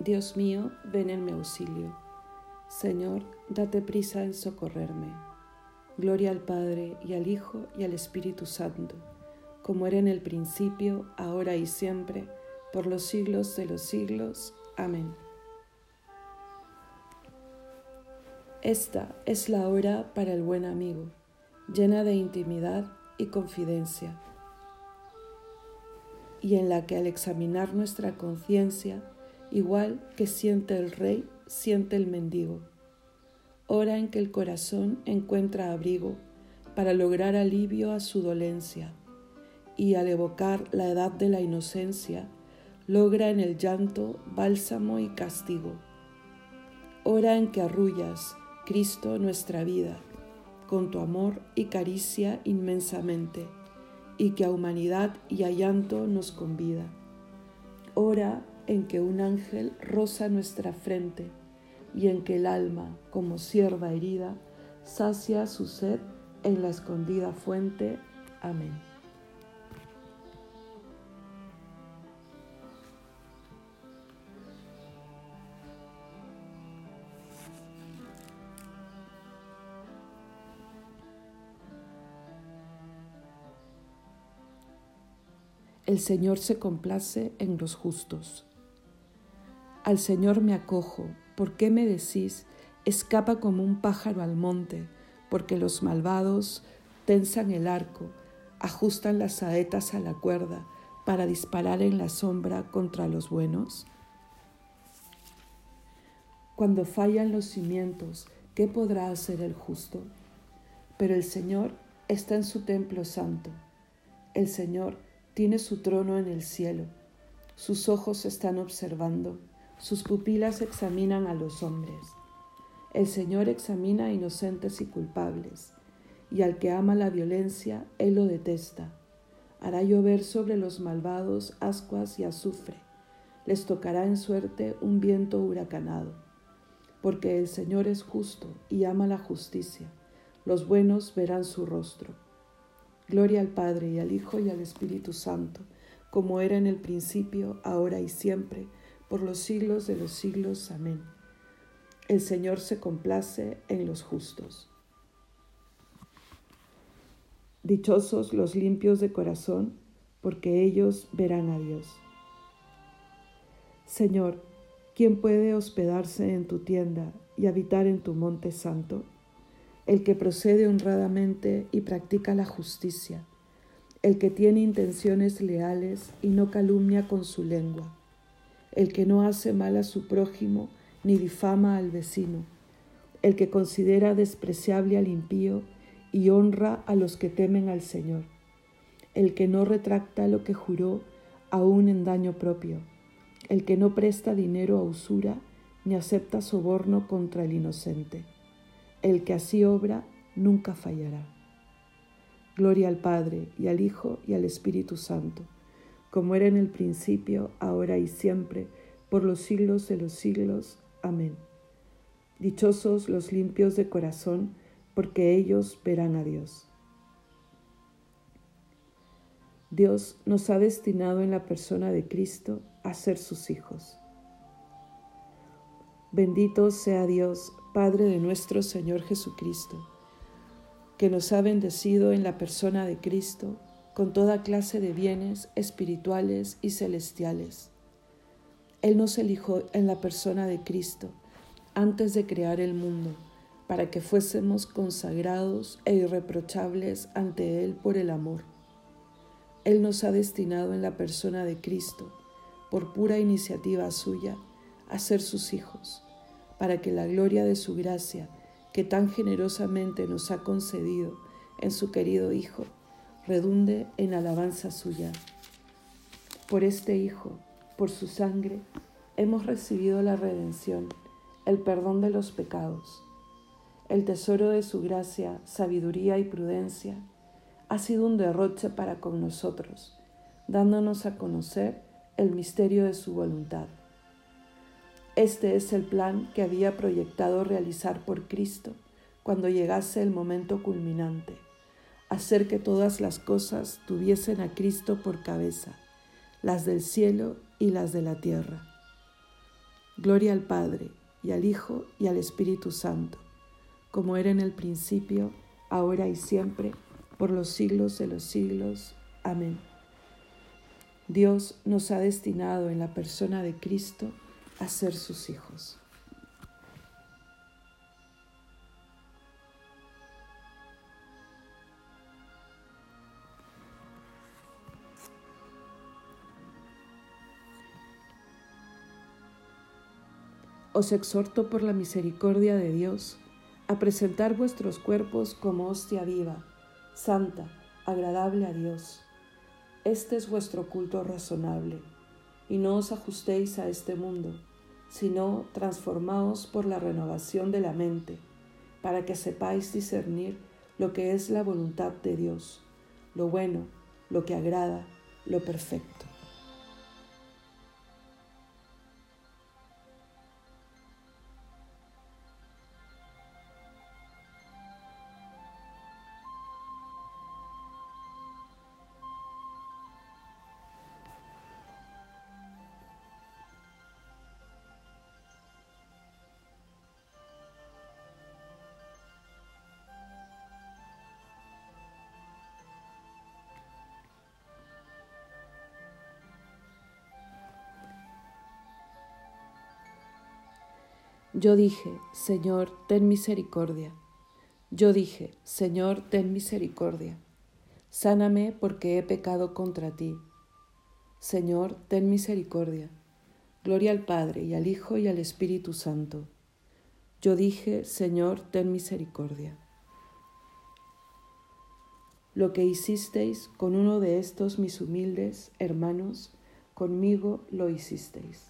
Dios mío, ven en mi auxilio. Señor, date prisa en socorrerme. Gloria al Padre y al Hijo y al Espíritu Santo, como era en el principio, ahora y siempre, por los siglos de los siglos. Amén. Esta es la hora para el buen amigo, llena de intimidad y confidencia, y en la que al examinar nuestra conciencia, igual que siente el rey, siente el mendigo. Hora en que el corazón encuentra abrigo para lograr alivio a su dolencia y al evocar la edad de la inocencia, logra en el llanto bálsamo y castigo. Hora en que arrullas, Cristo, nuestra vida, con tu amor y caricia inmensamente, y que a humanidad y a llanto nos convida. Hora en que un ángel roza nuestra frente y en que el alma, como sierva herida, sacia su sed en la escondida fuente. Amén. El Señor se complace en los justos. Al Señor me acojo, ¿por qué me decís, escapa como un pájaro al monte? Porque los malvados tensan el arco, ajustan las saetas a la cuerda para disparar en la sombra contra los buenos. Cuando fallan los cimientos, ¿qué podrá hacer el justo? Pero el Señor está en su templo santo. El Señor tiene su trono en el cielo. Sus ojos están observando, sus pupilas examinan a los hombres. El Señor examina a inocentes y culpables, y al que ama la violencia, Él lo detesta. Hará llover sobre los malvados ascuas y azufre. Les tocará en suerte un viento huracanado. Porque el Señor es justo y ama la justicia. Los buenos verán su rostro. Gloria al Padre y al Hijo y al Espíritu Santo, como era en el principio, ahora y siempre, por los siglos de los siglos. Amén. El Señor se complace en los justos. Dichosos los limpios de corazón, porque ellos verán a Dios. Señor, ¿quién puede hospedarse en tu tienda y habitar en tu monte santo? el que procede honradamente y practica la justicia, el que tiene intenciones leales y no calumnia con su lengua, el que no hace mal a su prójimo ni difama al vecino, el que considera despreciable al impío y honra a los que temen al Señor, el que no retracta lo que juró aún en daño propio, el que no presta dinero a usura ni acepta soborno contra el inocente el que así obra nunca fallará. Gloria al Padre y al Hijo y al Espíritu Santo, como era en el principio, ahora y siempre, por los siglos de los siglos. Amén. Dichosos los limpios de corazón, porque ellos verán a Dios. Dios nos ha destinado en la persona de Cristo a ser sus hijos. Bendito sea Dios, Padre de nuestro Señor Jesucristo, que nos ha bendecido en la persona de Cristo con toda clase de bienes espirituales y celestiales. Él nos eligió en la persona de Cristo antes de crear el mundo, para que fuésemos consagrados e irreprochables ante Él por el amor. Él nos ha destinado en la persona de Cristo, por pura iniciativa suya, a ser sus hijos para que la gloria de su gracia, que tan generosamente nos ha concedido en su querido Hijo, redunde en alabanza suya. Por este Hijo, por su sangre, hemos recibido la redención, el perdón de los pecados. El tesoro de su gracia, sabiduría y prudencia ha sido un derroche para con nosotros, dándonos a conocer el misterio de su voluntad este es el plan que había proyectado realizar por Cristo cuando llegase el momento culminante, hacer que todas las cosas tuviesen a Cristo por cabeza, las del cielo y las de la tierra. Gloria al Padre, y al Hijo, y al Espíritu Santo, como era en el principio, ahora y siempre, por los siglos de los siglos. Amén. Dios nos ha destinado en la persona de Cristo a ser sus hijos. Os exhorto por la misericordia de Dios a presentar vuestros cuerpos como hostia viva, santa, agradable a Dios. Este es vuestro culto razonable, y no os ajustéis a este mundo, sino transformaos por la renovación de la mente, para que sepáis discernir lo que es la voluntad de Dios, lo bueno, lo que agrada, lo perfecto. Yo dije, Señor, ten misericordia. Yo dije, Señor, ten misericordia. Sáname porque he pecado contra ti. Señor, ten misericordia. Gloria al Padre y al Hijo y al Espíritu Santo. Yo dije, Señor, ten misericordia. Lo que hicisteis con uno de estos mis humildes hermanos, conmigo lo hicisteis.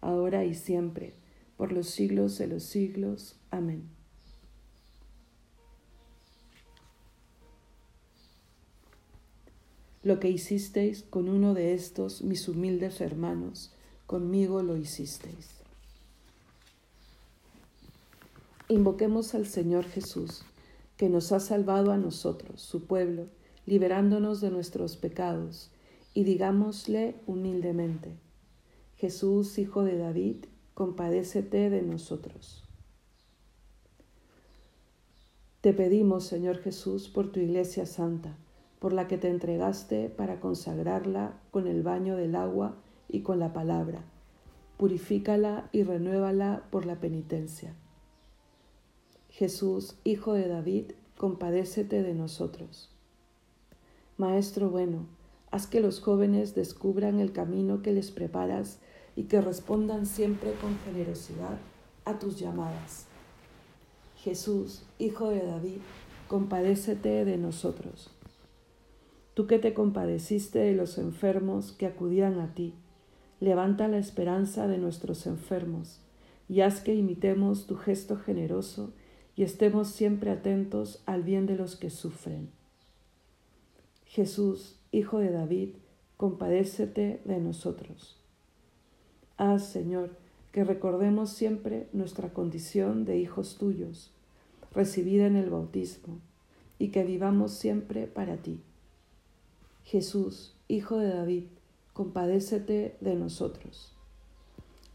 ahora y siempre, por los siglos de los siglos. Amén. Lo que hicisteis con uno de estos mis humildes hermanos, conmigo lo hicisteis. Invoquemos al Señor Jesús, que nos ha salvado a nosotros, su pueblo, liberándonos de nuestros pecados, y digámosle humildemente, Jesús, Hijo de David, compadécete de nosotros. Te pedimos, Señor Jesús, por tu Iglesia Santa, por la que te entregaste para consagrarla con el baño del agua y con la palabra. Purifícala y renuévala por la penitencia. Jesús, Hijo de David, compadécete de nosotros. Maestro bueno, haz que los jóvenes descubran el camino que les preparas y que respondan siempre con generosidad a tus llamadas. Jesús, Hijo de David, compadécete de nosotros. Tú que te compadeciste de los enfermos que acudían a ti, levanta la esperanza de nuestros enfermos y haz que imitemos tu gesto generoso y estemos siempre atentos al bien de los que sufren. Jesús, Hijo de David, compadécete de nosotros. Haz, Señor, que recordemos siempre nuestra condición de hijos tuyos, recibida en el bautismo, y que vivamos siempre para ti. Jesús, Hijo de David, compadécete de nosotros.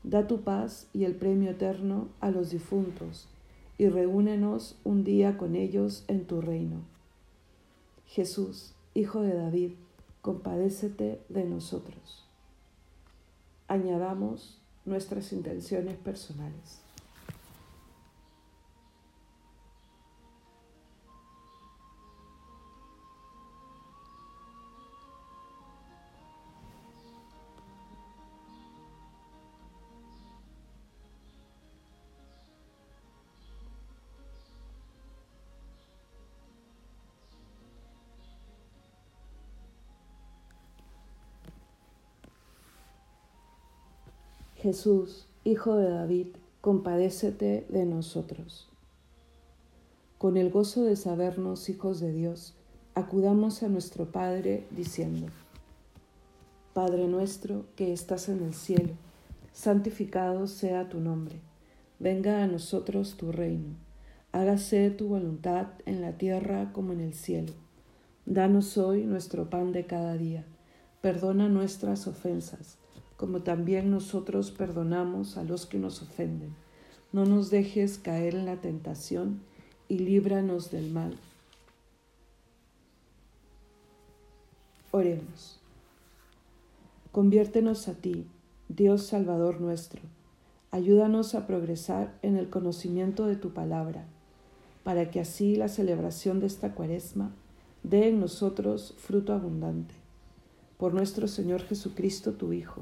Da tu paz y el premio eterno a los difuntos, y reúnenos un día con ellos en tu reino. Jesús, Hijo de David, compadécete de nosotros. añadamos nuestras intenciones personales. Jesús, Hijo de David, compadécete de nosotros. Con el gozo de sabernos hijos de Dios, acudamos a nuestro Padre diciendo, Padre nuestro que estás en el cielo, santificado sea tu nombre, venga a nosotros tu reino, hágase tu voluntad en la tierra como en el cielo. Danos hoy nuestro pan de cada día, perdona nuestras ofensas como también nosotros perdonamos a los que nos ofenden. No nos dejes caer en la tentación y líbranos del mal. Oremos. Conviértenos a ti, Dios Salvador nuestro. Ayúdanos a progresar en el conocimiento de tu palabra, para que así la celebración de esta cuaresma dé en nosotros fruto abundante. Por nuestro Señor Jesucristo, tu Hijo